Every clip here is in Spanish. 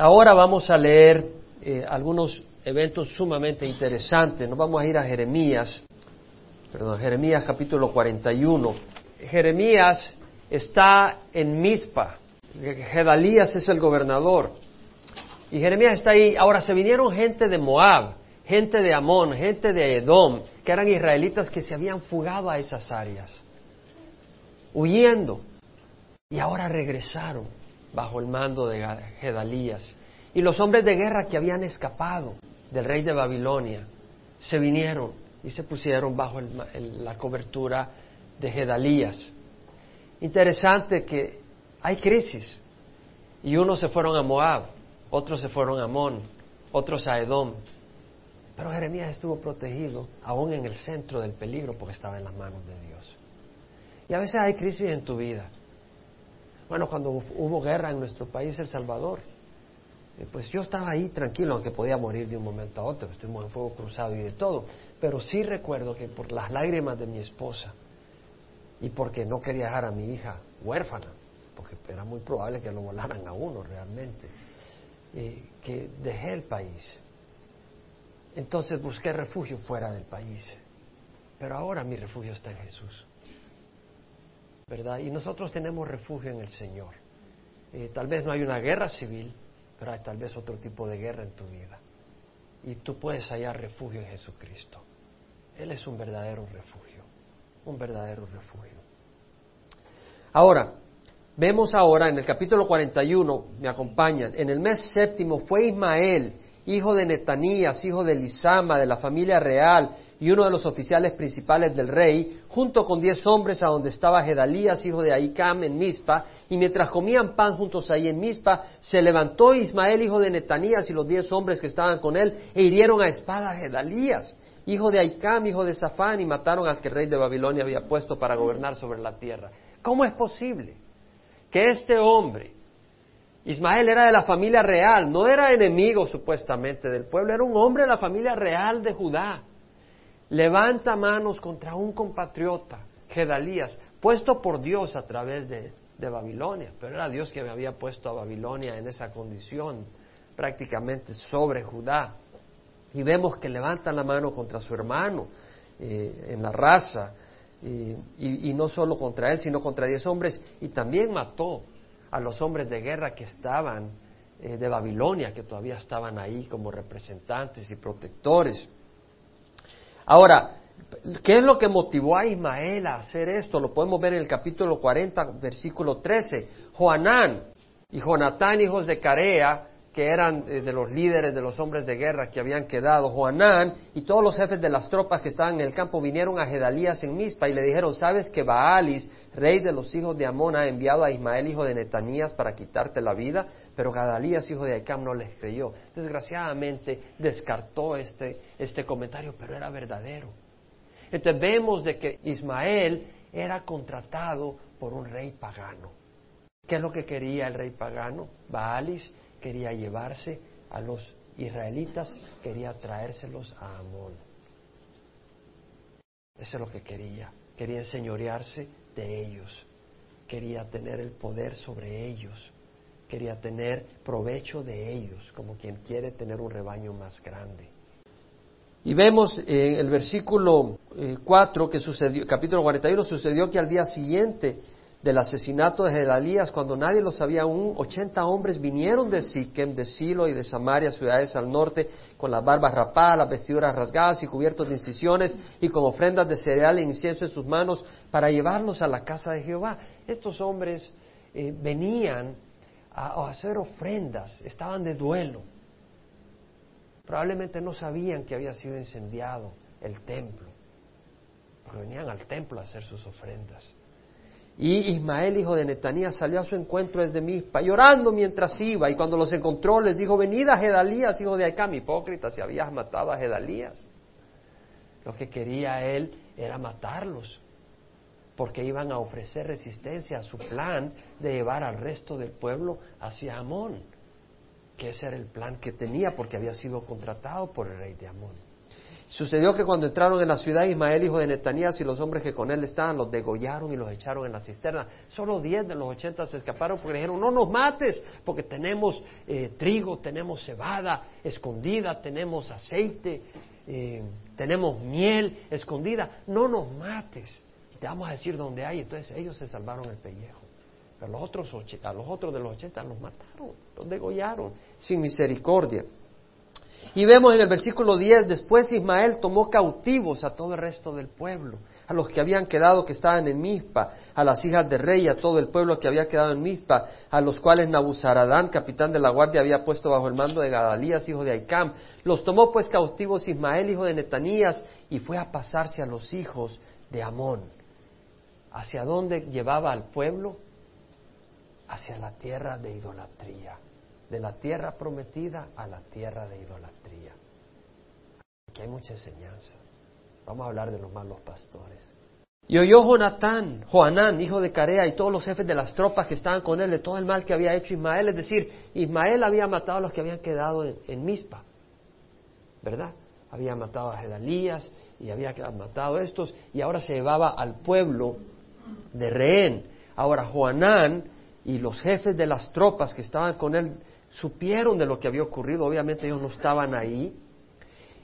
Ahora vamos a leer eh, algunos eventos sumamente interesantes. Nos vamos a ir a Jeremías, perdón, Jeremías capítulo 41. Jeremías está en Mizpa. Gedalías es el gobernador. Y Jeremías está ahí. Ahora se vinieron gente de Moab, gente de Amón, gente de Edom, que eran israelitas que se habían fugado a esas áreas, huyendo. Y ahora regresaron bajo el mando de Gedalías. Y los hombres de guerra que habían escapado del rey de Babilonia se vinieron y se pusieron bajo la cobertura de Gedalías. Interesante que hay crisis y unos se fueron a Moab, otros se fueron a Amón, otros a Edom. Pero Jeremías estuvo protegido aún en el centro del peligro porque estaba en las manos de Dios. Y a veces hay crisis en tu vida. Bueno, cuando hubo guerra en nuestro país, El Salvador, eh, pues yo estaba ahí tranquilo, aunque podía morir de un momento a otro, estuvimos en fuego cruzado y de todo, pero sí recuerdo que por las lágrimas de mi esposa y porque no quería dejar a mi hija huérfana, porque era muy probable que lo volaran a uno realmente, eh, que dejé el país. Entonces busqué refugio fuera del país, pero ahora mi refugio está en Jesús. ¿Verdad? Y nosotros tenemos refugio en el Señor. Eh, tal vez no hay una guerra civil, pero hay tal vez otro tipo de guerra en tu vida. Y tú puedes hallar refugio en Jesucristo. Él es un verdadero refugio, un verdadero refugio. Ahora, vemos ahora en el capítulo 41, me acompañan, en el mes séptimo fue Ismael, hijo de Netanías, hijo de Lisama, de la familia real, y uno de los oficiales principales del rey, junto con diez hombres a donde estaba Gedalías, hijo de Ahicam, en Mizpa, y mientras comían pan juntos ahí en Mizpa, se levantó Ismael, hijo de Netanías, y los diez hombres que estaban con él, e hirieron a espada a Gedalías, hijo de Ahicam, hijo de Safán, y mataron al que el rey de Babilonia había puesto para gobernar sobre la tierra. ¿Cómo es posible que este hombre, Ismael era de la familia real, no era enemigo supuestamente del pueblo, era un hombre de la familia real de Judá, levanta manos contra un compatriota, Gedalías, puesto por Dios a través de, Babilonia, pero era Dios que me había puesto a Babilonia en esa condición, prácticamente sobre Judá. Y vemos que levanta la mano contra su hermano eh, en la raza, y, no solo contra él, sino contra diez hombres, y también mató a los hombres de guerra que estaban eh, de Babilonia, que todavía estaban ahí como representantes y protectores. Ahora, ¿qué es lo que motivó a Ismael a hacer esto? Lo podemos ver en el capítulo 40, versículo 13. Juanán y Jonatán, hijos de Carea, que eran eh, de los líderes de los hombres de guerra que habían quedado, Juanán y todos los jefes de las tropas que estaban en el campo vinieron a Gedalías en Mizpa y le dijeron, ¿sabes que Baalis, rey de los hijos de Amón, ha enviado a Ismael, hijo de Netanías, para quitarte la vida? Pero Gedalías, hijo de Aicam, no les creyó. Desgraciadamente descartó este, este comentario, pero era verdadero. Entonces vemos de que Ismael era contratado por un rey pagano. ¿Qué es lo que quería el rey pagano? Baalis quería llevarse a los israelitas, quería traérselos a Amón. Eso es lo que quería. Quería enseñorearse de ellos. Quería tener el poder sobre ellos quería tener provecho de ellos, como quien quiere tener un rebaño más grande. Y vemos en el versículo 4 eh, que sucedió, capítulo 41, sucedió que al día siguiente del asesinato de Gedalías, cuando nadie lo sabía aún, 80 hombres vinieron de Siquem, de Silo y de Samaria, ciudades al norte, con las barbas rapadas, las vestiduras rasgadas y cubiertos de incisiones, y con ofrendas de cereal e incienso en sus manos, para llevarlos a la casa de Jehová. Estos hombres eh, venían a, hacer ofrendas, estaban de duelo. Probablemente no sabían que había sido incendiado el templo, porque venían al templo a hacer sus ofrendas. Y Ismael, hijo de Netanías, salió a su encuentro desde Mispa, llorando mientras iba, y cuando los encontró les dijo, venid a Gedalías, hijo de Aicam, hipócrita, si habías matado a Gedalías. Lo que quería él era matarlos porque iban a ofrecer resistencia a su plan de llevar al resto del pueblo hacia Amón, que ese era el plan que tenía porque había sido contratado por el rey de Amón. Sucedió que cuando entraron en la ciudad, Ismael, hijo de Netanías, y los hombres que con él estaban, los degollaron y los echaron en la cisterna. Solo diez de los ochenta se escaparon porque dijeron, no nos mates, porque tenemos eh, trigo, tenemos cebada escondida, tenemos aceite, eh, tenemos miel escondida, no nos mates. Y te vamos a decir dónde hay. Entonces ellos se salvaron el pellejo. Pero los otros, a los otros de los ochenta los mataron, los degollaron sin misericordia. Y vemos en el versículo 10, después Ismael tomó cautivos a todo el resto del pueblo, a los que habían quedado que estaban en Mizpa, a las hijas de rey, a todo el pueblo que había quedado en Mizpa, a los cuales Nabuzaradán, capitán de la guardia, había puesto bajo el mando de Gadalías, hijo de Aicam. Los tomó pues cautivos Ismael, hijo de Netanías, y fue a pasarse a los hijos de Amón. ¿Hacia dónde llevaba al pueblo? Hacia la tierra de idolatría de la tierra prometida a la tierra de idolatría. Aquí hay mucha enseñanza. Vamos a hablar de los malos pastores. Y oyó Jonatán, Joanán, hijo de Carea, y todos los jefes de las tropas que estaban con él, de todo el mal que había hecho Ismael. Es decir, Ismael había matado a los que habían quedado en, en Mizpa, ¿verdad? Había matado a Gedalías y había matado a estos, y ahora se llevaba al pueblo de rehén. Ahora Joanán y los jefes de las tropas que estaban con él supieron de lo que había ocurrido, obviamente ellos no estaban ahí,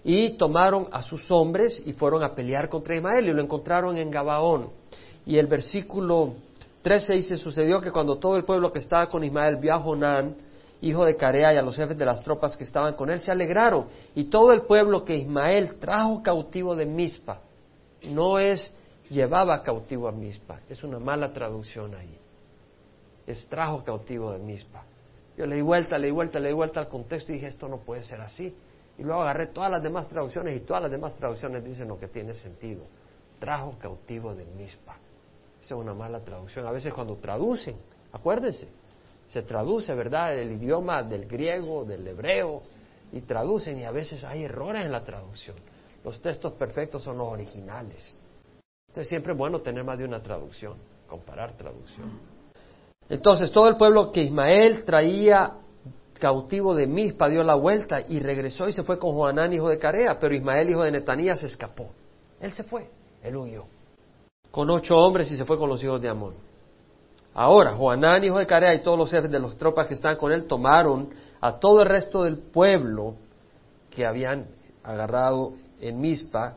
y tomaron a sus hombres y fueron a pelear contra Ismael y lo encontraron en Gabaón. Y el versículo 13 dice, sucedió que cuando todo el pueblo que estaba con Ismael vio a Jonán, hijo de Carea, y a los jefes de las tropas que estaban con él, se alegraron. Y todo el pueblo que Ismael trajo cautivo de Mizpa, no es llevaba cautivo a Mizpa, es una mala traducción ahí. Es trajo cautivo de Mizpa. Yo le di vuelta, le di vuelta, le di vuelta al contexto y dije, esto no puede ser así. Y luego agarré todas las demás traducciones y todas las demás traducciones dicen lo que tiene sentido. Trajo cautivo de Mispa. Esa es una mala traducción. A veces cuando traducen, acuérdense, se traduce, ¿verdad?, el idioma del griego, del hebreo, y traducen y a veces hay errores en la traducción. Los textos perfectos son los originales. Entonces siempre es bueno tener más de una traducción, comparar traducción. Entonces todo el pueblo que Ismael traía cautivo de Mispa dio la vuelta y regresó y se fue con Juanán, hijo de Carea, pero Ismael, hijo de Netanías, se escapó. Él se fue, él huyó. Con ocho hombres y se fue con los hijos de Amón. Ahora, Juanán, hijo de Carea, y todos los jefes de las tropas que estaban con él tomaron a todo el resto del pueblo que habían agarrado en Mispa,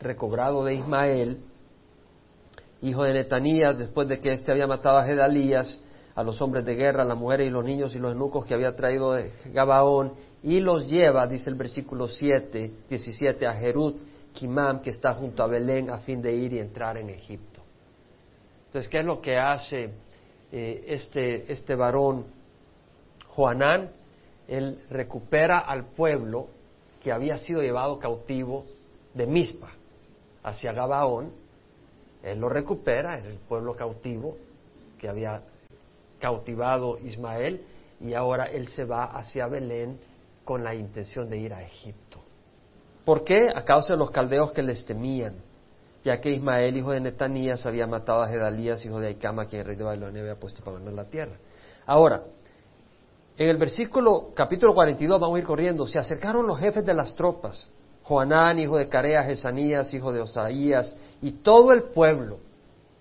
recobrado de Ismael, hijo de Netanías, después de que éste había matado a Gedalías, a los hombres de guerra, a las mujeres y los niños y los eunucos que había traído de Gabaón, y los lleva, dice el versículo 7, 17, a Jerut, Kimam, que está junto a Belén, a fin de ir y entrar en Egipto. Entonces, ¿qué es lo que hace eh, este, este varón Juanán? Él recupera al pueblo que había sido llevado cautivo de Mispa hacia Gabaón él lo recupera, el pueblo cautivo que había cautivado Ismael, y ahora él se va hacia Belén con la intención de ir a Egipto. ¿Por qué? A causa de los caldeos que les temían, ya que Ismael, hijo de Netanías, había matado a Gedalías, hijo de Aicama, quien el rey de Babilonia había puesto para ganar la tierra. Ahora, en el versículo capítulo 42, vamos a ir corriendo, se acercaron los jefes de las tropas Joanán, hijo de Carea, Jesanías, hijo de Osaías, y todo el pueblo,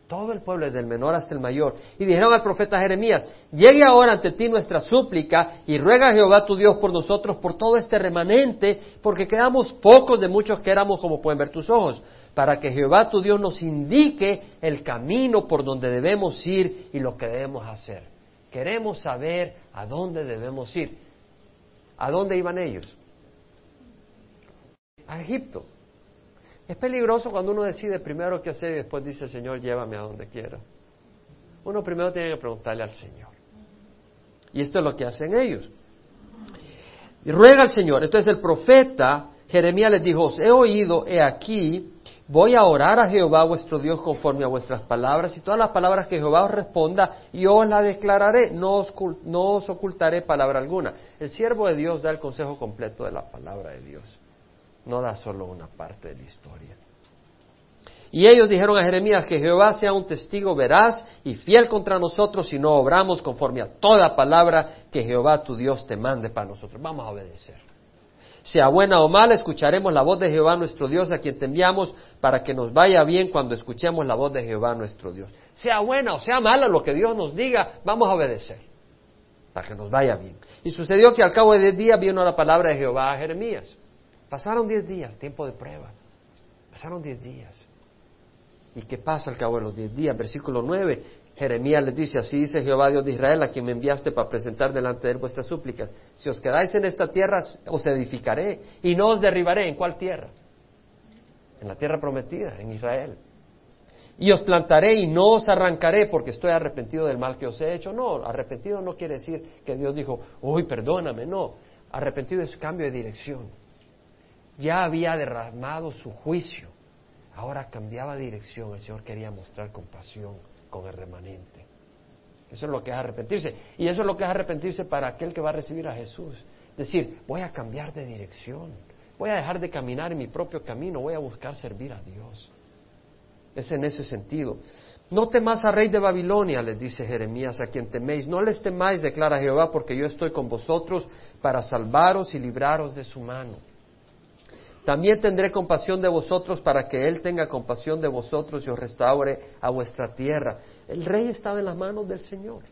todo el pueblo, desde el menor hasta el mayor, y dijeron al profeta Jeremías, llegue ahora ante ti nuestra súplica y ruega a Jehová tu Dios por nosotros, por todo este remanente, porque quedamos pocos de muchos que éramos como pueden ver tus ojos, para que Jehová tu Dios nos indique el camino por donde debemos ir y lo que debemos hacer. Queremos saber a dónde debemos ir. ¿A dónde iban ellos? A Egipto. Es peligroso cuando uno decide primero qué hacer y después dice, Señor, llévame a donde quiera. Uno primero tiene que preguntarle al Señor. Y esto es lo que hacen ellos. Y ruega al Señor. Entonces el profeta Jeremías les dijo, os he oído, he aquí, voy a orar a Jehová vuestro Dios conforme a vuestras palabras y todas las palabras que Jehová os responda, yo os las declararé, no os, no os ocultaré palabra alguna. El siervo de Dios da el consejo completo de la palabra de Dios no da solo una parte de la historia. Y ellos dijeron a Jeremías que Jehová sea un testigo veraz y fiel contra nosotros si no obramos conforme a toda palabra que Jehová tu Dios te mande para nosotros. Vamos a obedecer. Sea buena o mala, escucharemos la voz de Jehová nuestro Dios, a quien te enviamos, para que nos vaya bien cuando escuchemos la voz de Jehová nuestro Dios. Sea buena o sea mala lo que Dios nos diga, vamos a obedecer, para que nos vaya bien. Y sucedió que al cabo de diez días vino la palabra de Jehová a Jeremías. Pasaron diez días, tiempo de prueba. Pasaron diez días. ¿Y qué pasa al cabo de los diez días? Versículo nueve. Jeremías les dice, así dice Jehová Dios de Israel, a quien me enviaste para presentar delante de él vuestras súplicas. Si os quedáis en esta tierra, os edificaré y no os derribaré. ¿En cuál tierra? En la tierra prometida, en Israel. Y os plantaré y no os arrancaré porque estoy arrepentido del mal que os he hecho. No, arrepentido no quiere decir que Dios dijo, uy, perdóname. No, arrepentido es cambio de dirección. Ya había derramado su juicio. Ahora cambiaba de dirección. El Señor quería mostrar compasión con el remanente. Eso es lo que es arrepentirse. Y eso es lo que es arrepentirse para aquel que va a recibir a Jesús. Decir, voy a cambiar de dirección. Voy a dejar de caminar en mi propio camino. Voy a buscar servir a Dios. Es en ese sentido. No temas a rey de Babilonia, les dice Jeremías, a quien teméis. No les temáis, declara Jehová, porque yo estoy con vosotros para salvaros y libraros de su mano. También tendré compasión de vosotros para que Él tenga compasión de vosotros y os restaure a vuestra tierra. El rey estaba en las manos del Señor.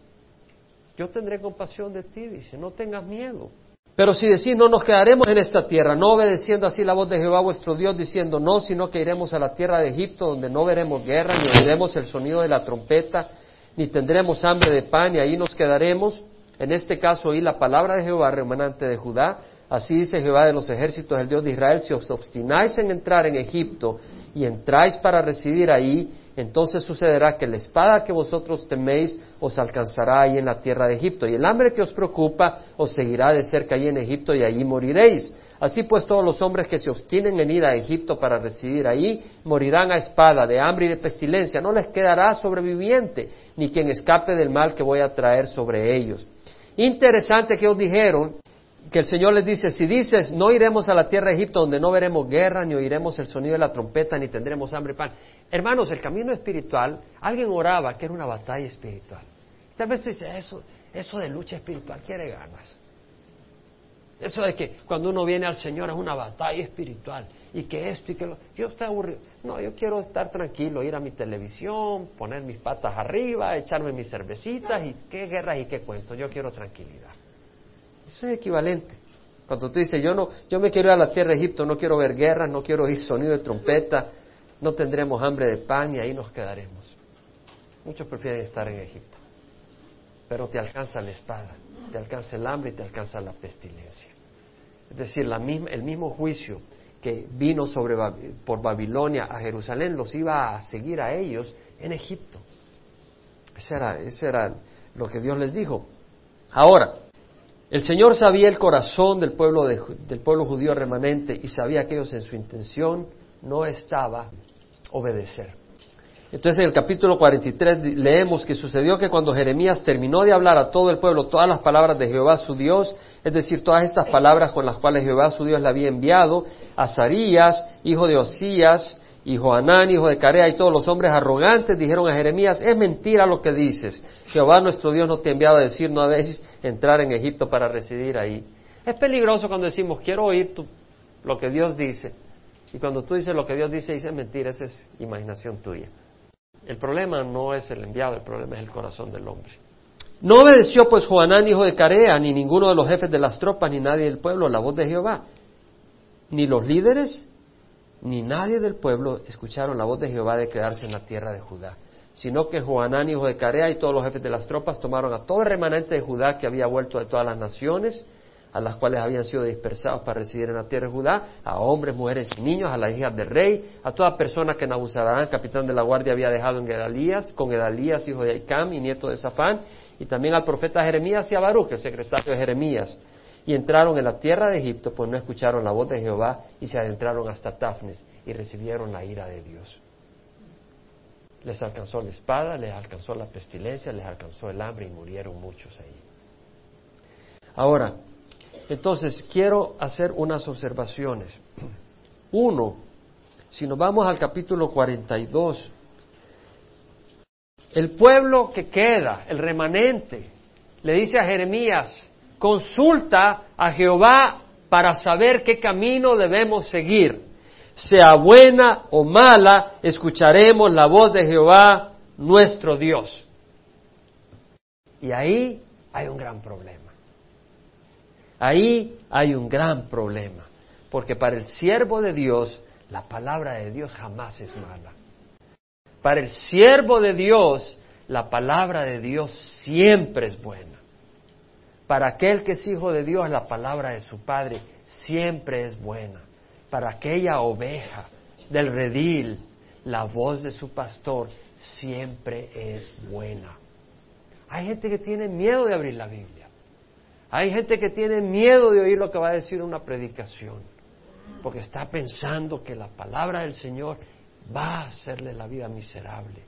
Yo tendré compasión de ti, dice, no tengas miedo. Pero si decís, no nos quedaremos en esta tierra, no obedeciendo así la voz de Jehová vuestro Dios, diciendo no, sino que iremos a la tierra de Egipto, donde no veremos guerra, ni oiremos el sonido de la trompeta, ni tendremos hambre de pan, y ahí nos quedaremos. En este caso oí la palabra de Jehová, remanente de Judá, Así dice Jehová de los ejércitos, el Dios de Israel, si os obstináis en entrar en Egipto y entráis para residir ahí, entonces sucederá que la espada que vosotros teméis os alcanzará ahí en la tierra de Egipto, y el hambre que os preocupa os seguirá de cerca ahí en Egipto, y allí moriréis. Así pues todos los hombres que se obstinen en ir a Egipto para residir ahí, morirán a espada, de hambre y de pestilencia, no les quedará sobreviviente, ni quien escape del mal que voy a traer sobre ellos. Interesante que os dijeron que el Señor les dice, si dices, no iremos a la tierra de Egipto donde no veremos guerra, ni oiremos el sonido de la trompeta, ni tendremos hambre y pan. Hermanos, el camino espiritual, alguien oraba que era una batalla espiritual. Tal vez tú dices, eso, eso de lucha espiritual quiere ganas. Eso de que cuando uno viene al Señor es una batalla espiritual y que esto y que lo... Yo estoy aburrido. No, yo quiero estar tranquilo, ir a mi televisión, poner mis patas arriba, echarme mis cervecitas y qué guerras y qué cuentos. Yo quiero tranquilidad. Eso es equivalente. Cuando tú dices, yo no, yo me quiero ir a la tierra de Egipto, no quiero ver guerras, no quiero oír sonido de trompeta, no tendremos hambre de pan y ahí nos quedaremos. Muchos prefieren estar en Egipto. Pero te alcanza la espada, te alcanza el hambre y te alcanza la pestilencia. Es decir, la misma, el mismo juicio que vino sobre, por Babilonia a Jerusalén los iba a seguir a ellos en Egipto. Ese era, ese era lo que Dios les dijo. Ahora, el Señor sabía el corazón del pueblo, del pueblo judío remanente y sabía que ellos en su intención no estaba obedecer. Entonces en el capítulo 43 leemos que sucedió que cuando Jeremías terminó de hablar a todo el pueblo todas las palabras de Jehová su Dios, es decir, todas estas palabras con las cuales Jehová su Dios le había enviado, a Sarías, hijo de Osías, y Joanán, hijo de Carea, y todos los hombres arrogantes dijeron a Jeremías, es mentira lo que dices. Jehová nuestro Dios no te ha enviado a decir, no habéis entrar en Egipto para residir ahí. Es peligroso cuando decimos, quiero oír lo que Dios dice. Y cuando tú dices lo que Dios dice, dices mentira, esa es imaginación tuya. El problema no es el enviado, el problema es el corazón del hombre. No obedeció pues Joanán, hijo de Carea, ni ninguno de los jefes de las tropas, ni nadie del pueblo, la voz de Jehová. Ni los líderes, ni nadie del pueblo escucharon la voz de Jehová de quedarse en la tierra de Judá, sino que Joanán, hijo de Carea, y todos los jefes de las tropas tomaron a todo el remanente de Judá que había vuelto de todas las naciones, a las cuales habían sido dispersados para residir en la tierra de Judá, a hombres, mujeres y niños, a las hijas del rey, a toda persona que Nabuzaradán, capitán de la guardia, había dejado en Gedalías, con Gedalías, hijo de Aicam y nieto de Safán, y también al profeta Jeremías y a Baruch, el secretario de Jeremías y entraron en la tierra de Egipto, pues no escucharon la voz de Jehová y se adentraron hasta Tafnes y recibieron la ira de Dios. Les alcanzó la espada, les alcanzó la pestilencia, les alcanzó el hambre y murieron muchos ahí. Ahora, entonces quiero hacer unas observaciones. Uno, si nos vamos al capítulo 42, el pueblo que queda, el remanente, le dice a Jeremías, consulta a Jehová para saber qué camino debemos seguir. Sea buena o mala, escucharemos la voz de Jehová, nuestro Dios. Y ahí hay un gran problema. Ahí hay un gran problema. Porque para el siervo de Dios, la palabra de Dios jamás es mala. Para el siervo de Dios, la palabra de Dios siempre es buena. Para aquel que es hijo de Dios, la palabra de su Padre siempre es buena. Para aquella oveja del redil, la voz de su pastor siempre es buena. Hay gente que tiene miedo de abrir la Biblia. Hay gente que tiene miedo de oír lo que va a decir una predicación porque está pensando que la palabra del Señor va a hacerle la vida miserable.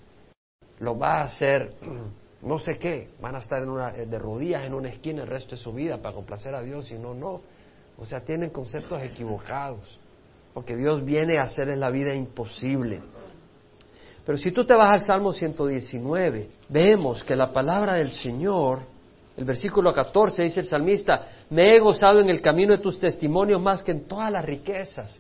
Lo va a hacer, no sé qué, van a estar en una, de rodillas en una esquina el resto de su vida para complacer a Dios y no, no. O sea, tienen conceptos equivocados, porque Dios viene a hacerles la vida imposible. Pero si tú te vas al Salmo 119, vemos que la palabra del Señor el versículo 14 dice el salmista, me he gozado en el camino de tus testimonios más que en todas las riquezas.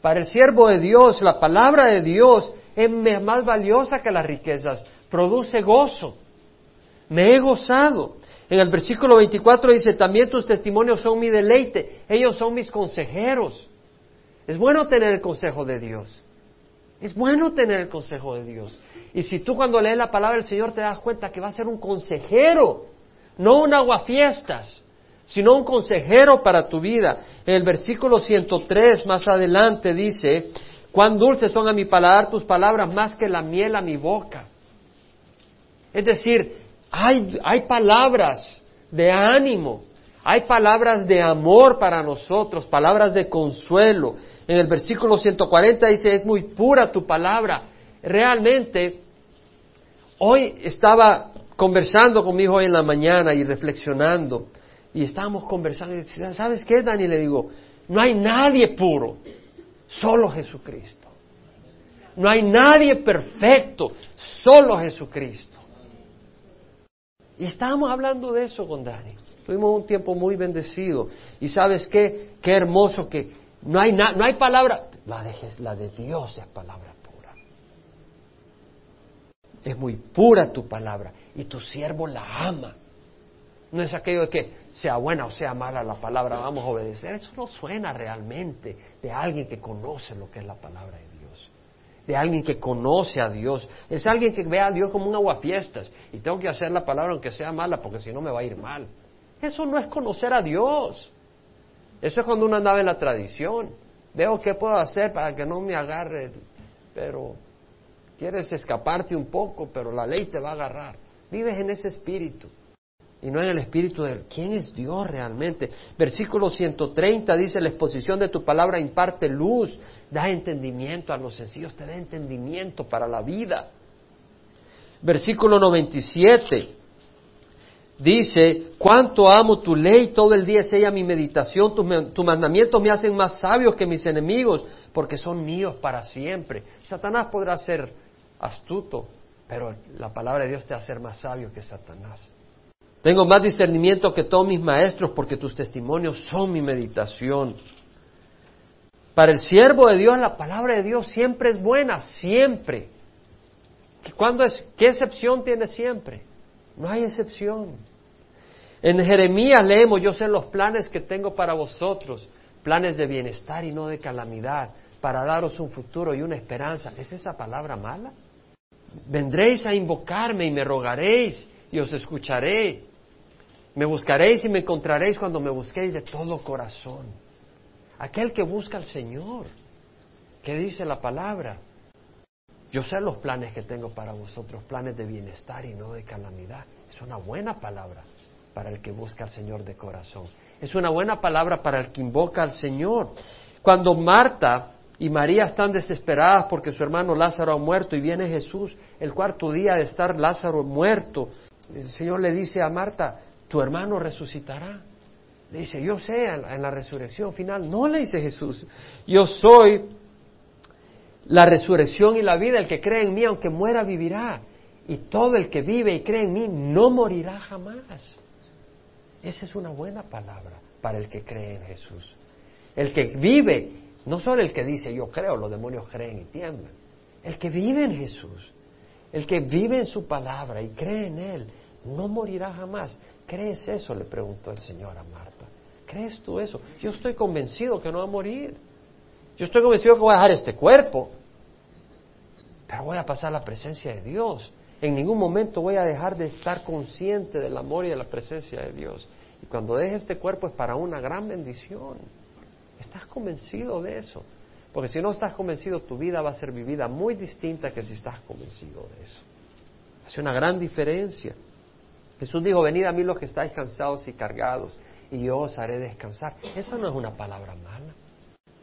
Para el siervo de Dios, la palabra de Dios es más valiosa que las riquezas, produce gozo. Me he gozado. En el versículo 24 dice, también tus testimonios son mi deleite, ellos son mis consejeros. Es bueno tener el consejo de Dios. Es bueno tener el consejo de Dios. Y si tú cuando lees la palabra del Señor te das cuenta que va a ser un consejero, no un aguafiestas, sino un consejero para tu vida. En el versículo 103 más adelante dice, cuán dulces son a mi paladar tus palabras más que la miel a mi boca. Es decir, hay, hay palabras de ánimo, hay palabras de amor para nosotros, palabras de consuelo. En el versículo 140 dice, es muy pura tu palabra. Realmente, hoy estaba conversando con mi hijo en la mañana y reflexionando, y estábamos conversando, y ¿sabes qué, Dani? Le digo, no hay nadie puro, solo Jesucristo. No hay nadie perfecto, solo Jesucristo. Y estábamos hablando de eso con Dani. Tuvimos un tiempo muy bendecido. Y sabes qué, qué hermoso que no hay, no hay palabra, la de, la de Dios es palabra es muy pura tu palabra y tu siervo la ama. No es aquello de que sea buena o sea mala la palabra, vamos a obedecer. Eso no suena realmente de alguien que conoce lo que es la palabra de Dios. De alguien que conoce a Dios. Es alguien que ve a Dios como un aguafiestas. Y tengo que hacer la palabra aunque sea mala porque si no me va a ir mal. Eso no es conocer a Dios. Eso es cuando uno andaba en la tradición. Veo qué puedo hacer para que no me agarre. Pero Quieres escaparte un poco, pero la ley te va a agarrar. Vives en ese espíritu y no en el espíritu de quién es Dios realmente. Versículo 130 dice, la exposición de tu palabra imparte luz, da entendimiento a los sencillos, te da entendimiento para la vida. Versículo 97 dice, cuánto amo tu ley, todo el día es ella mi meditación, tus mandamientos me hacen más sabios que mis enemigos, porque son míos para siempre. Satanás podrá ser astuto, pero la palabra de Dios te hace más sabio que Satanás. Tengo más discernimiento que todos mis maestros porque tus testimonios son mi meditación. Para el siervo de Dios la palabra de Dios siempre es buena, siempre. ¿Cuándo es, ¿Qué excepción tiene siempre? No hay excepción. En Jeremías leemos, yo sé los planes que tengo para vosotros, planes de bienestar y no de calamidad, para daros un futuro y una esperanza. ¿Es esa palabra mala? Vendréis a invocarme y me rogaréis y os escucharé. Me buscaréis y me encontraréis cuando me busquéis de todo corazón. Aquel que busca al Señor. ¿Qué dice la palabra? Yo sé los planes que tengo para vosotros, planes de bienestar y no de calamidad. Es una buena palabra para el que busca al Señor de corazón. Es una buena palabra para el que invoca al Señor. Cuando Marta y María están desesperadas porque su hermano Lázaro ha muerto y viene Jesús el cuarto día de estar Lázaro muerto. El Señor le dice a Marta, tu hermano resucitará. Le dice, yo sé en la resurrección final. No le dice Jesús, yo soy la resurrección y la vida. El que cree en mí, aunque muera, vivirá. Y todo el que vive y cree en mí no morirá jamás. Esa es una buena palabra para el que cree en Jesús. El que vive, no solo el que dice yo creo, los demonios creen y tiemblan. El que vive en Jesús, el que vive en su palabra y cree en Él, no morirá jamás. ¿Crees eso? le preguntó el Señor a Marta. ¿Crees tú eso? Yo estoy convencido que no va a morir. Yo estoy convencido que voy a dejar este cuerpo, pero voy a pasar la presencia de Dios. En ningún momento voy a dejar de estar consciente del amor y de la presencia de Dios. Y cuando deje este cuerpo es para una gran bendición. ¿Estás convencido de eso? Porque si no estás convencido, tu vida va a ser vivida muy distinta que si estás convencido de eso. Hace una gran diferencia. Jesús dijo, venid a mí los que estáis cansados y cargados, y yo os haré descansar. Esa no es una palabra mala.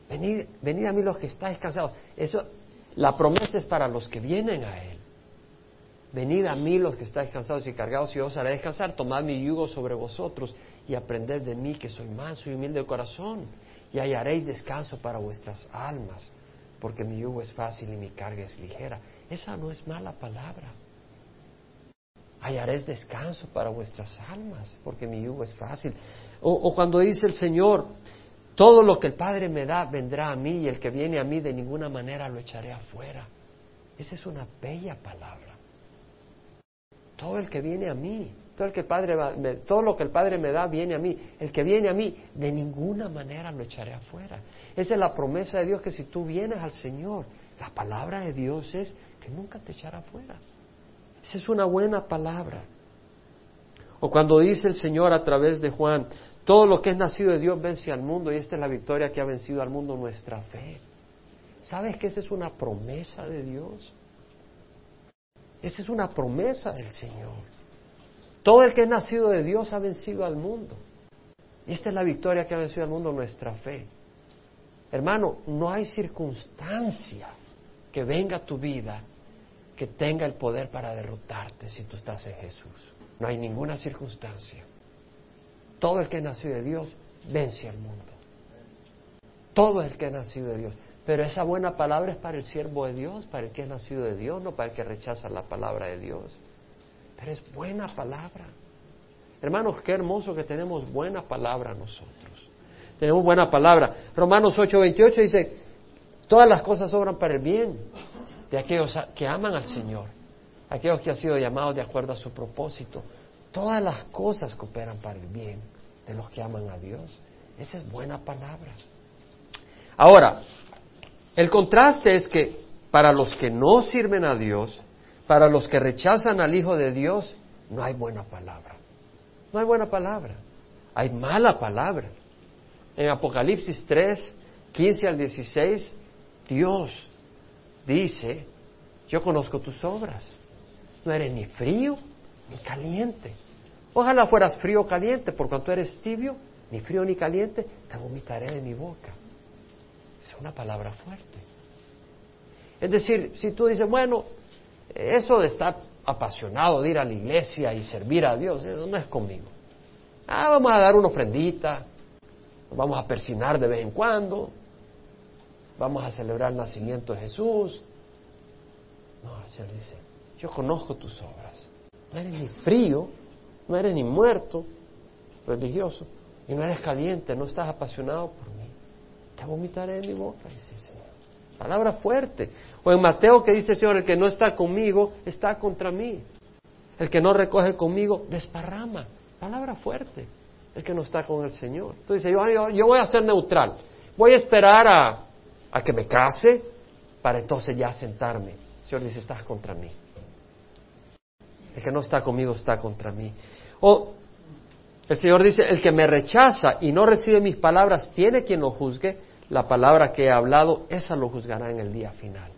Venid, venid a mí los que estáis cansados. Eso, la promesa es para los que vienen a Él. Venid a mí los que estáis cansados y cargados, y yo os haré descansar. Tomad mi yugo sobre vosotros y aprended de mí, que soy manso y humilde de corazón, y hallaréis descanso para vuestras almas, porque mi yugo es fácil y mi carga es ligera. Esa no es mala palabra. Hallaréis descanso para vuestras almas, porque mi yugo es fácil. O, cuando dice el Señor, todo lo que el Padre me da vendrá a mí y el que viene a mí de ninguna manera lo echaré afuera. Esa es una bella palabra. Todo el que viene a mí, todo, el que el Padre todo lo que el Padre me da viene a mí. El que viene a mí de ninguna manera lo echaré afuera. Esa es la promesa de Dios que si tú vienes al Señor, la palabra de Dios es que nunca te echará afuera. Esa es una buena palabra. O cuando dice el Señor a través de Juan, todo lo que es nacido de Dios vence al mundo y esta es la victoria que ha vencido al mundo, nuestra fe. ¿Sabes que esa es una promesa de Dios? Esa es una promesa del Señor. Todo el que es nacido de Dios ha vencido al mundo. Y esta es la victoria que ha vencido al mundo, nuestra fe. Hermano, no hay circunstancia que venga a tu vida que tenga el poder para derrotarte si tú estás en Jesús. No hay ninguna circunstancia. Todo el que ha nacido de Dios vence al mundo. Todo el que ha nacido de Dios. Pero esa buena palabra es para el siervo de Dios, para el que es nacido de Dios, no para el que rechaza la palabra de Dios. Pero es buena palabra. Hermanos, qué hermoso que tenemos buena palabra nosotros. Tenemos buena palabra. Romanos 8:28 dice, todas las cosas obran para el bien de aquellos que aman al Señor, aquellos que han sido llamados de acuerdo a su propósito. Todas las cosas cooperan para el bien de los que aman a Dios. Esa es buena palabra. Ahora, el contraste es que para los que no sirven a Dios, para los que rechazan al Hijo de Dios, no hay buena palabra. No hay buena palabra. Hay mala palabra. En Apocalipsis 3, 15 al 16, Dios dice, yo conozco tus obras. No eres ni frío ni caliente. Ojalá fueras frío o caliente, por cuanto eres tibio, ni frío ni caliente, te vomitaré de mi boca. Es una palabra fuerte. Es decir, si tú dices, bueno, eso de estar apasionado de ir a la iglesia y servir a Dios, eso no es conmigo. Ah, vamos a dar una ofrendita, vamos a persinar de vez en cuando, vamos a celebrar el nacimiento de Jesús. No, el Señor dice, yo conozco tus obras. No eres ni frío, no eres ni muerto, religioso, y no eres caliente, no estás apasionado por mí. Te vomitaré en mi boca, dice el Señor. Palabra fuerte. O en Mateo que dice Señor, el que no está conmigo está contra mí. El que no recoge conmigo desparrama. Palabra fuerte. El que no está con el Señor. Entonces yo, yo, yo voy a ser neutral. Voy a esperar a, a que me case para entonces ya sentarme. El Señor dice, estás contra mí. El que no está conmigo está contra mí. O el Señor dice, el que me rechaza y no recibe mis palabras, tiene quien lo juzgue. La palabra que he hablado, esa lo juzgará en el día final.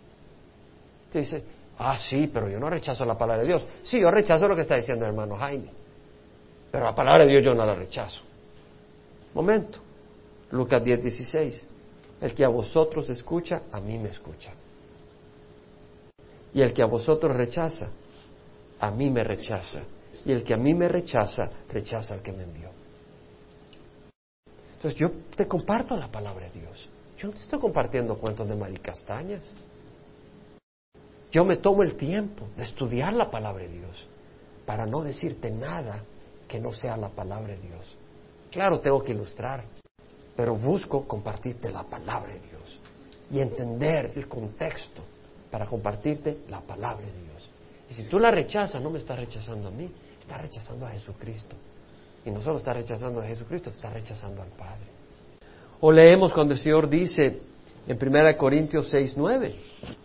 Te dice, ah, sí, pero yo no rechazo la palabra de Dios. Sí, yo rechazo lo que está diciendo el hermano Jaime. Pero la palabra de Dios yo no la rechazo. Momento. Lucas 10, 16. El que a vosotros escucha, a mí me escucha. Y el que a vosotros rechaza, a mí me rechaza. Y el que a mí me rechaza, rechaza al que me envió. Entonces yo te comparto la palabra de Dios. Yo no te estoy compartiendo cuentos de maricastañas. Yo me tomo el tiempo de estudiar la palabra de Dios para no decirte nada que no sea la palabra de Dios. Claro, tengo que ilustrar, pero busco compartirte la palabra de Dios y entender el contexto para compartirte la palabra de Dios. Y si tú la rechazas, no me estás rechazando a mí, estás rechazando a Jesucristo. Y no solo estás rechazando a Jesucristo, estás rechazando al Padre. O leemos cuando el Señor dice en 1 Corintios 6, 9,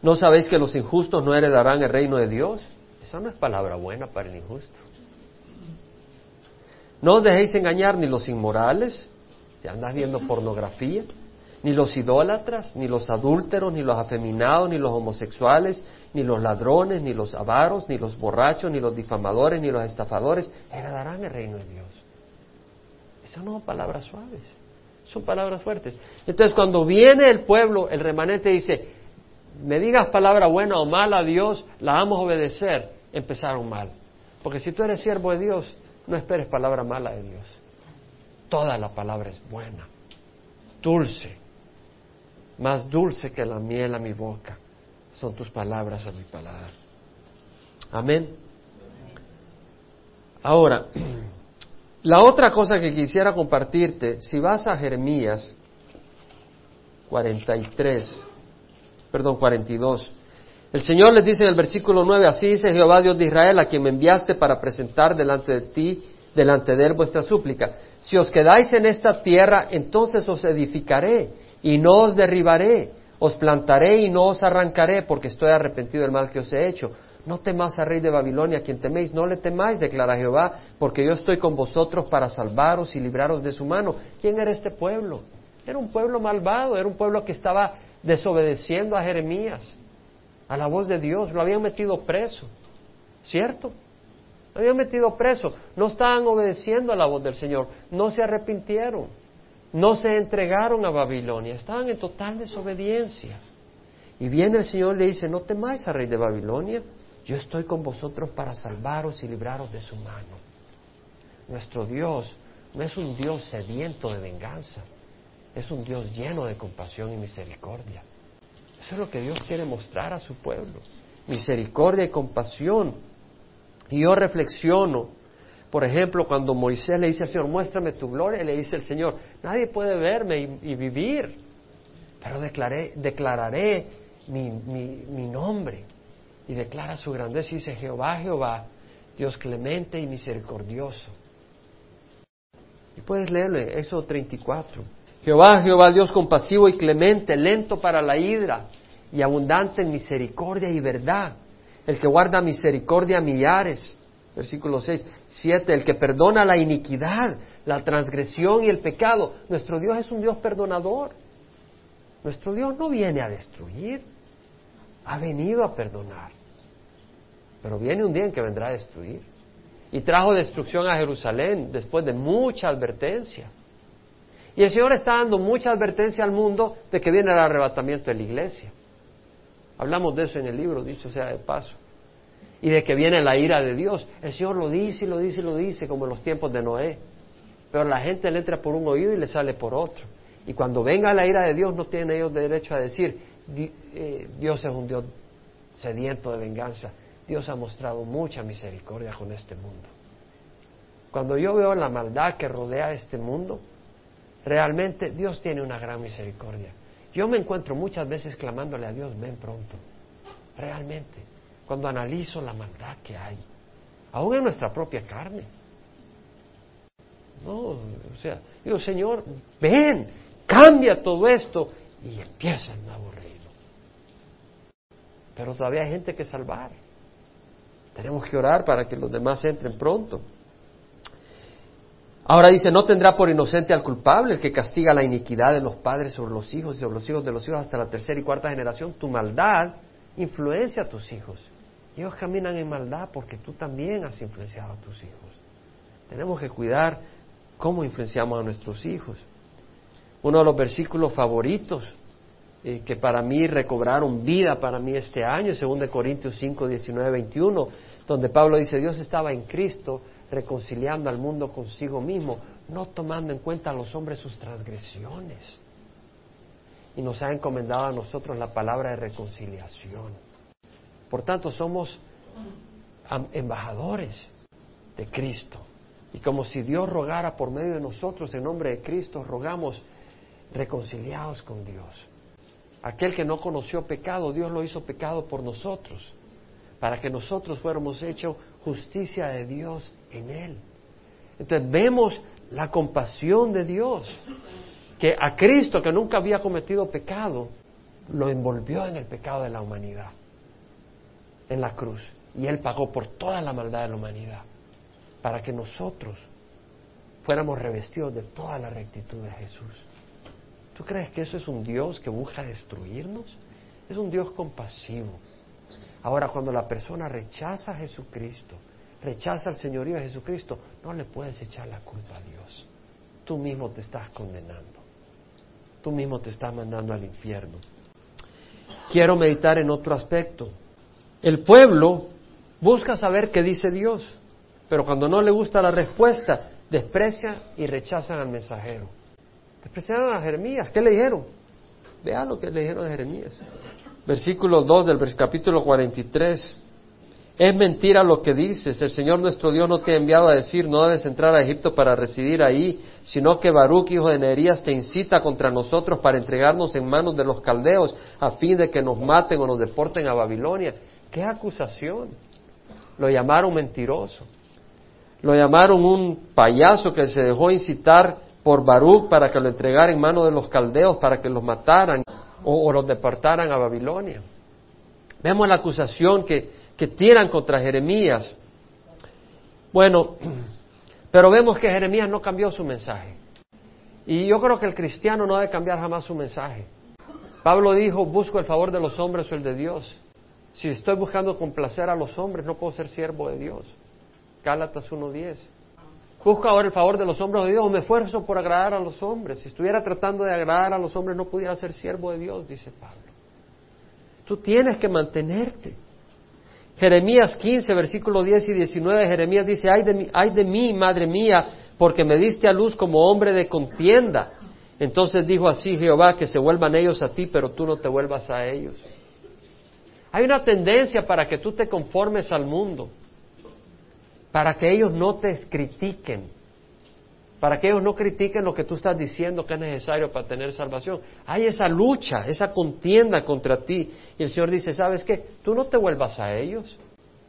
¿no sabéis que los injustos no heredarán el reino de Dios? Esa no es palabra buena para el injusto. No os dejéis engañar ni los inmorales, si andas viendo pornografía, ni los idólatras, ni los adúlteros, ni los afeminados, ni los homosexuales, ni los ladrones, ni los avaros, ni los borrachos, ni los difamadores, ni los estafadores, heredarán el reino de Dios. Esas no son palabras suaves, son palabras fuertes. Entonces cuando viene el pueblo, el remanente dice, me digas palabra buena o mala a Dios, la vamos a obedecer, empezaron mal. Porque si tú eres siervo de Dios, no esperes palabra mala de Dios. Toda la palabra es buena, dulce, más dulce que la miel a mi boca son tus palabras a mi paladar. Amén. Ahora, la otra cosa que quisiera compartirte, si vas a Jeremías 43, perdón, 42, el Señor les dice en el versículo 9, así dice Jehová Dios de Israel, a quien me enviaste para presentar delante de ti, delante de él vuestra súplica. Si os quedáis en esta tierra, entonces os edificaré y no os derribaré, os plantaré y no os arrancaré, porque estoy arrepentido del mal que os he hecho. No temáis al rey de Babilonia, quien teméis, no le temáis, declara Jehová, porque yo estoy con vosotros para salvaros y libraros de su mano. ¿Quién era este pueblo? Era un pueblo malvado, era un pueblo que estaba desobedeciendo a Jeremías a la voz de Dios, lo habían metido preso, ¿cierto? Habían metido preso, no estaban obedeciendo a la voz del Señor, no se arrepintieron, no se entregaron a Babilonia, estaban en total desobediencia. Y viene el Señor y le dice, no temáis al rey de Babilonia, yo estoy con vosotros para salvaros y libraros de su mano. Nuestro Dios no es un Dios sediento de venganza, es un Dios lleno de compasión y misericordia. Eso es lo que Dios quiere mostrar a su pueblo. Misericordia y compasión. Y yo reflexiono, por ejemplo, cuando Moisés le dice al Señor, muéstrame tu gloria, le dice el Señor, nadie puede verme y, vivir, pero declaré, declararé mi, mi nombre. Y declara su grandeza y dice, Jehová, Jehová, Dios clemente y misericordioso. Y puedes leerlo, Éxodo 34. Jehová, Jehová, Dios compasivo y clemente, lento para la hidra y abundante en misericordia y verdad, el que guarda misericordia a millares. Versículo 6, 7, el que perdona la iniquidad, la transgresión y el pecado. Nuestro Dios es un Dios perdonador. Nuestro Dios no viene a destruir, ha venido a perdonar. Pero viene un día en que vendrá a destruir. Y trajo destrucción a Jerusalén después de mucha advertencia. Y el Señor está dando mucha advertencia al mundo de que viene el arrebatamiento de la iglesia. Hablamos de eso en el libro, dicho sea de paso. Y de que viene la ira de Dios. El Señor lo dice y lo dice y lo dice, como en los tiempos de Noé. Pero la gente le entra por un oído y le sale por otro. Y cuando venga la ira de Dios, no tienen ellos derecho a decir, eh, Dios es un Dios sediento de venganza. Dios ha mostrado mucha misericordia con este mundo. Cuando yo veo la maldad que rodea este mundo, Realmente Dios tiene una gran misericordia. Yo me encuentro muchas veces clamándole a Dios, ven pronto. Realmente, cuando analizo la maldad que hay, aún en nuestra propia carne. No, o sea, digo, Señor, ven, cambia todo esto y empieza el nuevo reino. Pero todavía hay gente que salvar. Tenemos que orar para que los demás entren pronto. Ahora dice, no tendrá por inocente al culpable el que castiga la iniquidad de los padres sobre los hijos y sobre los hijos de los hijos hasta la tercera y cuarta generación. Tu maldad influencia a tus hijos. ellos caminan en maldad porque tú también has influenciado a tus hijos. Tenemos que cuidar cómo influenciamos a nuestros hijos. Uno de los versículos favoritos eh, que para mí recobraron vida para mí este año, según de Corintios 5, 19, 21, donde Pablo dice, Dios estaba en Cristo reconciliando al mundo consigo mismo, no tomando en cuenta a los hombres sus transgresiones. Y nos ha encomendado a nosotros la palabra de reconciliación. Por tanto, somos embajadores de Cristo. Y como si Dios rogara por medio de nosotros, en nombre de Cristo, rogamos reconciliados con Dios. Aquel que no conoció pecado, Dios lo hizo pecado por nosotros, para que nosotros fuéramos hechos justicia de Dios en Él. Entonces vemos la compasión de Dios, que a Cristo, que nunca había cometido pecado, lo envolvió en el pecado de la humanidad, en la cruz. Y Él pagó por toda la maldad de la humanidad, para que nosotros fuéramos revestidos de toda la rectitud de Jesús. ¿Tú crees que eso es un Dios que busca destruirnos? Es un Dios compasivo. Ahora, cuando la persona rechaza a Jesucristo, rechaza al señorío de Jesucristo, no le puedes echar la culpa a Dios. Tú mismo te estás condenando. Tú mismo te estás mandando al infierno. Quiero meditar en otro aspecto. El pueblo busca saber qué dice Dios, pero cuando no le gusta la respuesta, desprecia y rechazan al mensajero. Despreciaron a Jeremías. ¿Qué le dijeron? Vean lo que le dijeron a Jeremías. Versículo 2 del capítulo 43. Es mentira lo que dices. El Señor nuestro Dios no te ha enviado a decir, no debes entrar a Egipto para residir ahí, sino que Baruch, hijo de Nerías, te incita contra nosotros para entregarnos en manos de los caldeos, a fin de que nos maten o nos deporten a Babilonia. ¡Qué acusación! Lo llamaron mentiroso. Lo llamaron un payaso que se dejó incitar por Baruch para que lo entregara en manos de los caldeos, para que los mataran o, los deportaran a Babilonia. Vemos la acusación que que tiran contra Jeremías. Bueno, pero vemos que Jeremías no cambió su mensaje. Y yo creo que el cristiano no debe cambiar jamás su mensaje. Pablo dijo, busco el favor de los hombres o el de Dios. Si estoy buscando complacer a los hombres, no puedo ser siervo de Dios. Gálatas 1.10. Busco ahora el favor de los hombres de Dios, o me esfuerzo por agradar a los hombres. Si estuviera tratando de agradar a los hombres, no pudiera ser siervo de Dios, dice Pablo. Tú tienes que mantenerte. Jeremías 15, versículos 10 y 19, Jeremías dice, de, mí, ay de mí, madre mía, porque me diste a luz como hombre de contienda. Entonces dijo así Jehová, que se vuelvan ellos a ti, pero tú no te vuelvas a ellos. Hay una tendencia para que tú te conformes al mundo, para que ellos no te critiquen, para que ellos no critiquen lo que tú estás diciendo que es necesario para tener salvación. Hay esa lucha, esa contienda contra ti. Y el Señor dice, ¿sabes qué? Tú no te vuelvas a ellos,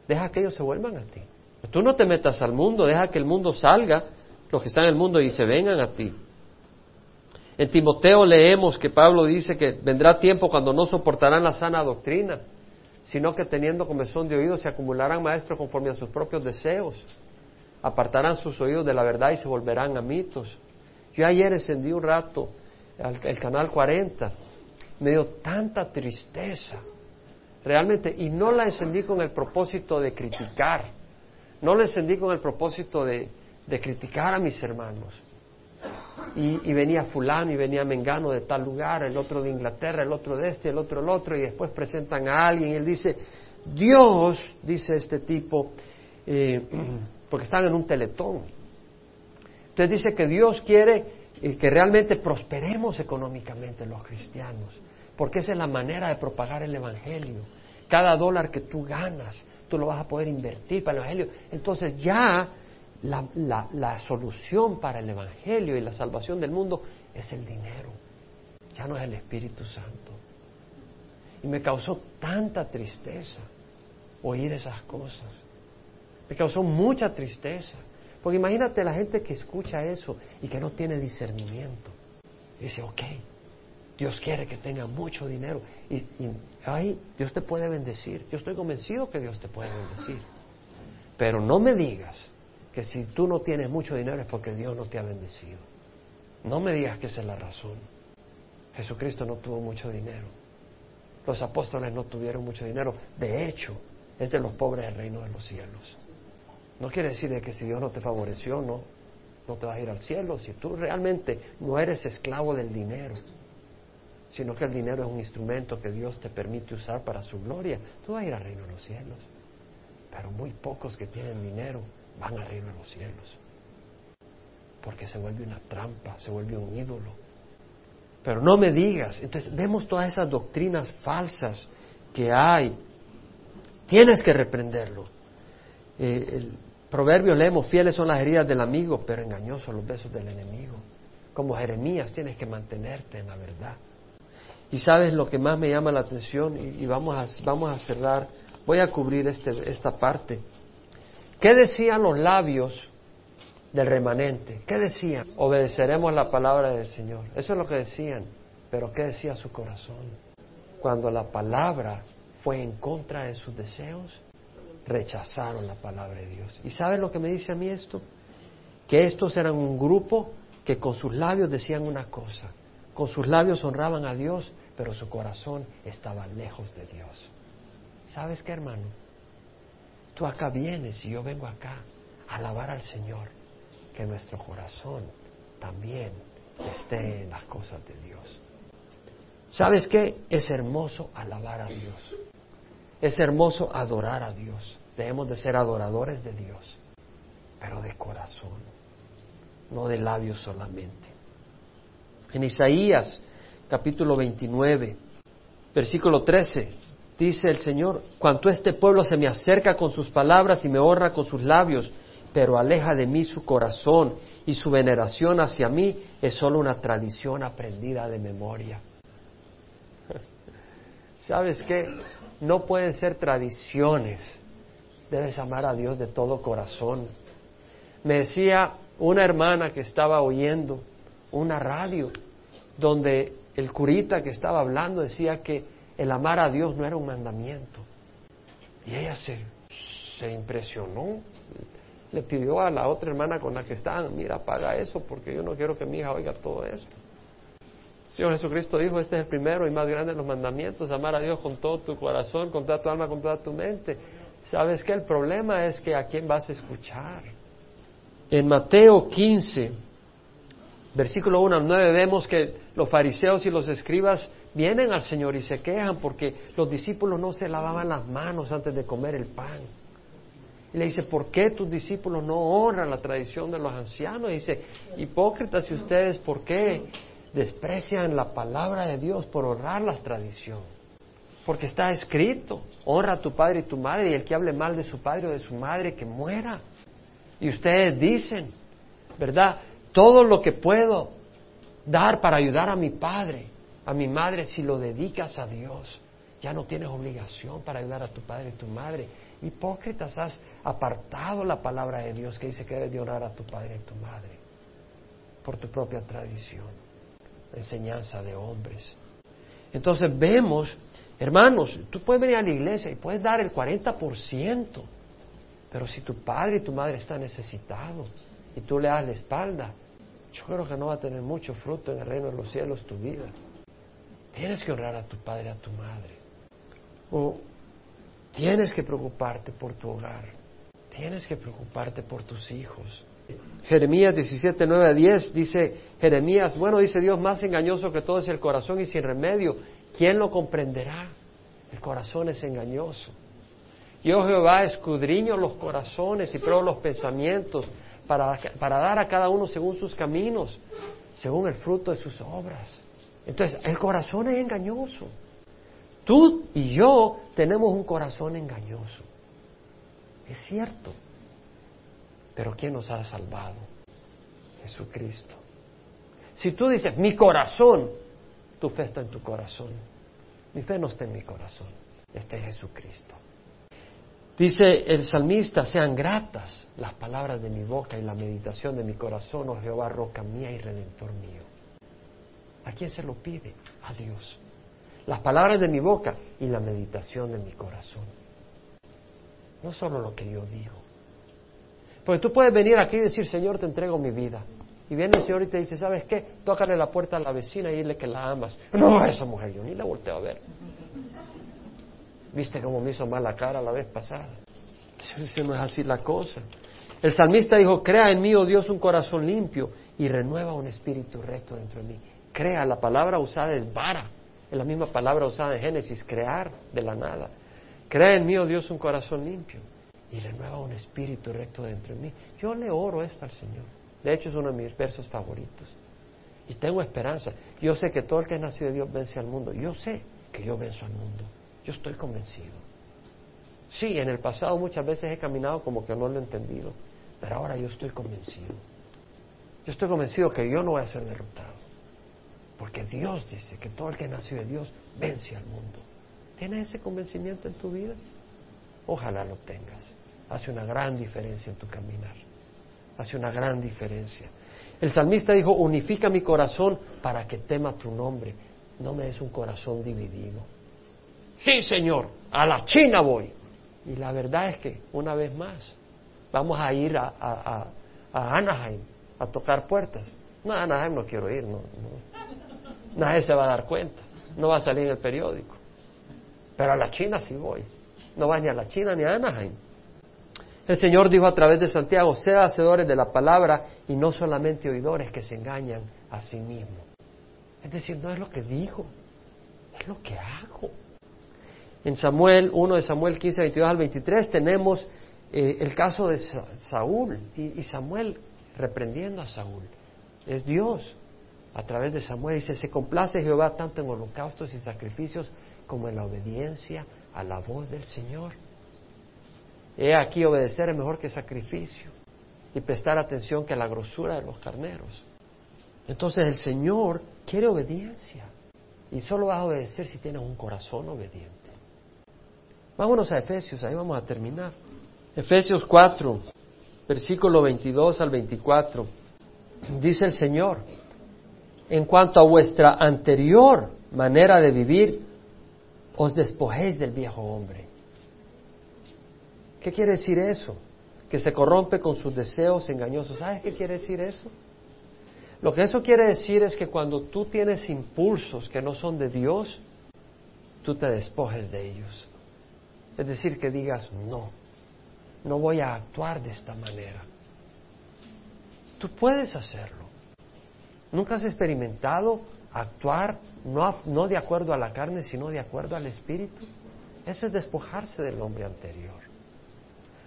deja que ellos se vuelvan a ti. Tú no te metas al mundo, deja que el mundo salga, los que están en el mundo, y se vengan a ti. En Timoteo leemos que Pablo dice que vendrá tiempo cuando no soportarán la sana doctrina, sino que teniendo comezón de oídos se acumularán maestros conforme a sus propios deseos apartarán sus oídos de la verdad y se volverán a mitos. Yo ayer encendí un rato el, canal 40, me dio tanta tristeza, realmente, y no la encendí con el propósito de criticar, no la encendí con el propósito de, criticar a mis hermanos. Y, venía fulano y venía mengano de tal lugar, el otro de Inglaterra, el otro de este, el otro el otro, y después presentan a alguien y él dice, Dios, dice este tipo, eh, porque están en un teletón. Entonces dice que Dios quiere eh, que realmente prosperemos económicamente los cristianos, porque esa es la manera de propagar el Evangelio. Cada dólar que tú ganas, tú lo vas a poder invertir para el Evangelio. Entonces ya la, la solución para el Evangelio y la salvación del mundo es el dinero, ya no es el Espíritu Santo. Y me causó tanta tristeza oír esas cosas. Me causó mucha tristeza. Porque imagínate la gente que escucha eso y que no tiene discernimiento. Dice, ok, Dios quiere que tenga mucho dinero. Y, y Dios te puede bendecir. Yo estoy convencido que Dios te puede bendecir. Pero no me digas que si tú no tienes mucho dinero es porque Dios no te ha bendecido. No me digas que esa es la razón. Jesucristo no tuvo mucho dinero. Los apóstoles no tuvieron mucho dinero. De hecho, es de los pobres el reino de los cielos. No quiere decir que si Dios no te favoreció, no, no te vas a ir al cielo. Si tú realmente no eres esclavo del dinero, sino que el dinero es un instrumento que Dios te permite usar para su gloria, tú vas a ir al reino de los cielos. Pero muy pocos que tienen dinero van al reino de los cielos. Porque se vuelve una trampa, se vuelve un ídolo. Pero no me digas, entonces vemos todas esas doctrinas falsas que hay. Tienes que reprenderlo. Eh, Proverbios leemos, fieles son las heridas del amigo, pero engañosos los besos del enemigo. Como Jeremías tienes que mantenerte en la verdad. Y sabes lo que más me llama la atención, y, vamos, a, vamos a cerrar, voy a cubrir este, esta parte. ¿Qué decían los labios del remanente? ¿Qué decían? Obedeceremos la palabra del Señor. Eso es lo que decían. Pero ¿qué decía su corazón? Cuando la palabra fue en contra de sus deseos, rechazaron la palabra de Dios. ¿Y sabes lo que me dice a mí esto? Que estos eran un grupo que con sus labios decían una cosa, con sus labios honraban a Dios, pero su corazón estaba lejos de Dios. ¿Sabes qué, hermano? Tú acá vienes y yo vengo acá a alabar al Señor, que nuestro corazón también esté en las cosas de Dios. ¿Sabes qué? Es hermoso alabar a Dios. Es hermoso adorar a Dios. Debemos de ser adoradores de Dios, pero de corazón, no de labios solamente. En Isaías capítulo 29, versículo 13, dice el Señor, cuanto este pueblo se me acerca con sus palabras y me honra con sus labios, pero aleja de mí su corazón y su veneración hacia mí es solo una tradición aprendida de memoria. ¿Sabes qué? No pueden ser tradiciones. Debes amar a Dios de todo corazón. Me decía una hermana que estaba oyendo una radio donde el curita que estaba hablando decía que el amar a Dios no era un mandamiento. Y ella se, se impresionó. Le pidió a la otra hermana con la que estaban, mira, apaga eso porque yo no quiero que mi hija oiga todo esto. Señor Jesucristo dijo, este es el primero y más grande de los mandamientos, amar a Dios con todo tu corazón, con toda tu alma, con toda tu mente. ¿Sabes qué? El problema es que a quién vas a escuchar. En Mateo 15, versículo 1 al 9, vemos que los fariseos y los escribas vienen al Señor y se quejan porque los discípulos no se lavaban las manos antes de comer el pan. Y le dice, ¿por qué tus discípulos no honran la tradición de los ancianos? Y dice, hipócritas y ustedes, ¿por qué desprecian la palabra de Dios por honrar la tradición. Porque está escrito, honra a tu padre y tu madre y el que hable mal de su padre o de su madre que muera. Y ustedes dicen, ¿verdad? Todo lo que puedo dar para ayudar a mi padre, a mi madre, si lo dedicas a Dios, ya no tienes obligación para ayudar a tu padre y tu madre. Hipócritas, has apartado la palabra de Dios que dice que debes de honrar a tu padre y tu madre por tu propia tradición enseñanza de hombres. Entonces vemos, hermanos, tú puedes venir a la iglesia y puedes dar el 40%, pero si tu padre y tu madre están necesitados y tú le das la espalda, yo creo que no va a tener mucho fruto en el reino de los cielos tu vida. Tienes que honrar a tu padre y a tu madre. O tienes que preocuparte por tu hogar. Tienes que preocuparte por tus hijos. Jeremías 17, 9 a 10 dice Jeremías, bueno, dice Dios, más engañoso que todo es el corazón y sin remedio. ¿Quién lo comprenderá? El corazón es engañoso. Yo Jehová escudriño los corazones y pruebo los pensamientos para, para dar a cada uno según sus caminos, según el fruto de sus obras. Entonces, el corazón es engañoso. Tú y yo tenemos un corazón engañoso. Es cierto. Pero ¿quién nos ha salvado? Jesucristo. Si tú dices, mi corazón, tu fe está en tu corazón. Mi fe no está en mi corazón, está en Jesucristo. Dice el salmista, sean gratas las palabras de mi boca y la meditación de mi corazón, oh Jehová, roca mía y redentor mío. ¿A quién se lo pide? A Dios. Las palabras de mi boca y la meditación de mi corazón. No solo lo que yo digo, porque tú puedes venir aquí y decir, Señor, te entrego mi vida. Y viene el Señor y te dice, ¿sabes qué? Tócale la puerta a la vecina y dile que la amas. No, esa mujer yo ni la volteo a ver. ¿Viste cómo me hizo mal la cara la vez pasada? Esa no es así la cosa. El salmista dijo, crea en mí, oh Dios, un corazón limpio y renueva un espíritu recto dentro de mí. Crea, la palabra usada es vara. Es la misma palabra usada en Génesis, crear de la nada. Crea en mí, oh Dios, un corazón limpio y renueva un espíritu recto dentro de mí. Yo le oro esto al Señor. De hecho, es uno de mis versos favoritos. Y tengo esperanza. Yo sé que todo el que es nacido de Dios vence al mundo. Yo sé que yo venzo al mundo. Yo estoy convencido. Sí, en el pasado muchas veces he caminado como que no lo he entendido, pero ahora yo estoy convencido. Yo estoy convencido que yo no voy a ser derrotado, porque Dios dice que todo el que nació de Dios vence al mundo. ¿Tienes ese convencimiento en tu vida? Ojalá lo tengas. Hace una gran diferencia en tu caminar. Hace una gran diferencia. El salmista dijo, unifica mi corazón para que tema tu nombre. No me des un corazón dividido. Sí, Señor, a la China voy. Y la verdad es que, una vez más, vamos a ir a, Anaheim a tocar puertas. No, Anaheim no quiero ir, no, Nadie se va a dar cuenta, no va a salir en el periódico. Pero a la China sí voy. No va ni a la China ni a Anaheim. El Señor dijo a través de Santiago, sea hacedores de la palabra y no solamente oidores que se engañan a sí mismos. Es decir, no es lo que digo, es lo que hago. En Samuel, 1 de Samuel 15, 22 al 23, tenemos eh, el caso de Saúl y, Samuel reprendiendo a Saúl. Es Dios. A través de Samuel dice, se complace Jehová tanto en holocaustos y sacrificios como en la obediencia a la voz del Señor. He aquí obedecer es mejor que sacrificio y prestar atención que la grosura de los carneros. Entonces el Señor quiere obediencia y solo vas a obedecer si tienes un corazón obediente. Vámonos a Efesios, ahí vamos a terminar. Efesios 4, versículo 22 al 24. Dice el Señor, en cuanto a vuestra anterior manera de vivir, os despojéis del viejo hombre. ¿Qué quiere decir eso? Que se corrompe con sus deseos engañosos. ¿Sabes qué quiere decir eso? Lo que eso quiere decir es que cuando tú tienes impulsos que no son de Dios, tú te despojes de ellos. Es decir, que digas, no, no voy a actuar de esta manera. Tú puedes hacerlo. ¿Nunca has experimentado actuar no, no de acuerdo a la carne, sino de acuerdo al Espíritu? Eso es despojarse del hombre anterior.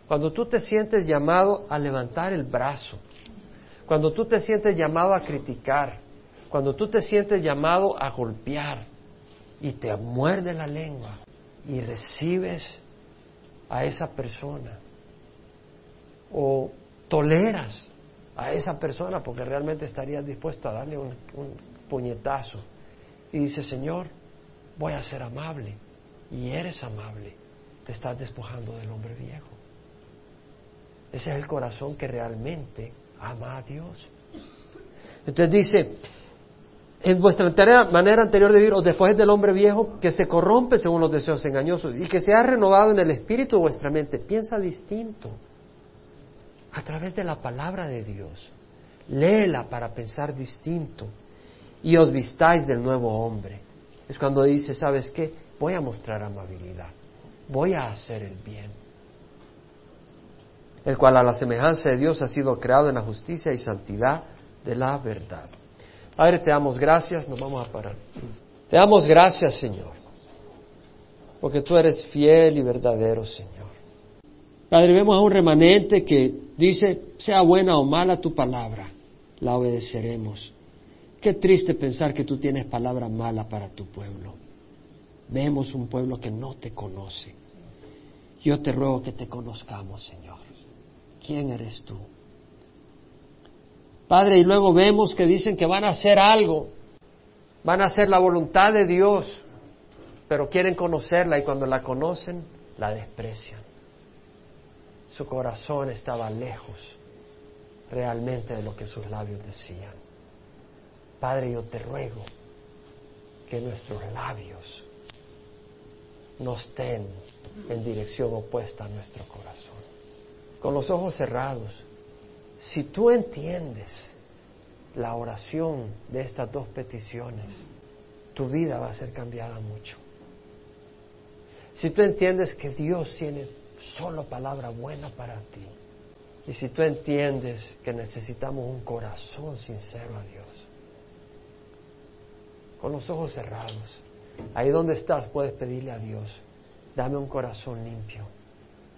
Cuando tú te sientes llamado a levantar el brazo, cuando tú te sientes llamado a criticar, cuando tú te sientes llamado a golpear y te muerde la lengua y recibes a esa persona o toleras a esa persona porque realmente estarías dispuesto a darle un, puñetazo. Y dice Señor voy a ser amable y eres amable te estás despojando del hombre viejo ese es el corazón que realmente ama a Dios. Entonces dice en vuestra manera anterior de vivir os despojes del hombre viejo que se corrompe según los deseos engañosos y que se ha renovado en el espíritu de vuestra mente. Piensa distinto a través de la palabra de Dios. Léela para pensar distinto y os vistáis del nuevo hombre. Es cuando dice, ¿sabes qué? Voy a mostrar amabilidad, voy a hacer el bien, el cual a la semejanza de Dios ha sido creado en la justicia y santidad de la verdad. Padre, te damos gracias, nos vamos a parar. Te damos gracias, Señor, porque tú eres fiel y verdadero, Señor. Padre, vemos a un remanente que dice, sea buena o mala tu palabra, la obedeceremos. Qué triste pensar que tú tienes palabra mala para tu pueblo. Vemos un pueblo que no te conoce. Yo te ruego que te conozcamos, Señor. ¿Quién eres tú? Padre, y luego vemos que dicen que van a hacer algo, van a hacer la voluntad de Dios, pero quieren conocerla y cuando la conocen, la desprecian. Su corazón estaba lejos realmente de lo que sus labios decían. Padre, yo te ruego que nuestros labios no estén en dirección opuesta a nuestro corazón. Con los ojos cerrados, si tú entiendes la oración de estas dos peticiones, tu vida va a ser cambiada mucho. Si tú entiendes que Dios tiene solo palabra buena para ti, y si tú entiendes que necesitamos un corazón sincero a Dios, con los ojos cerrados, ahí donde estás puedes pedirle a Dios, dame un corazón limpio,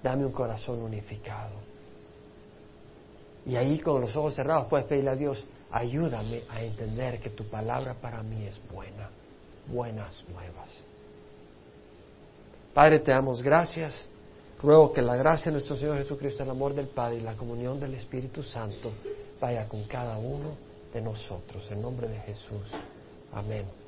dame un corazón unificado y ahí con los ojos cerrados puedes pedirle a Dios, ayúdame a entender que tu palabra para mí es buena, buenas nuevas. Padre, te damos gracias Ruego que la gracia de nuestro Señor Jesucristo, el amor del Padre y la comunión del Espíritu Santo vaya con cada uno de nosotros. En nombre de Jesús. Amén.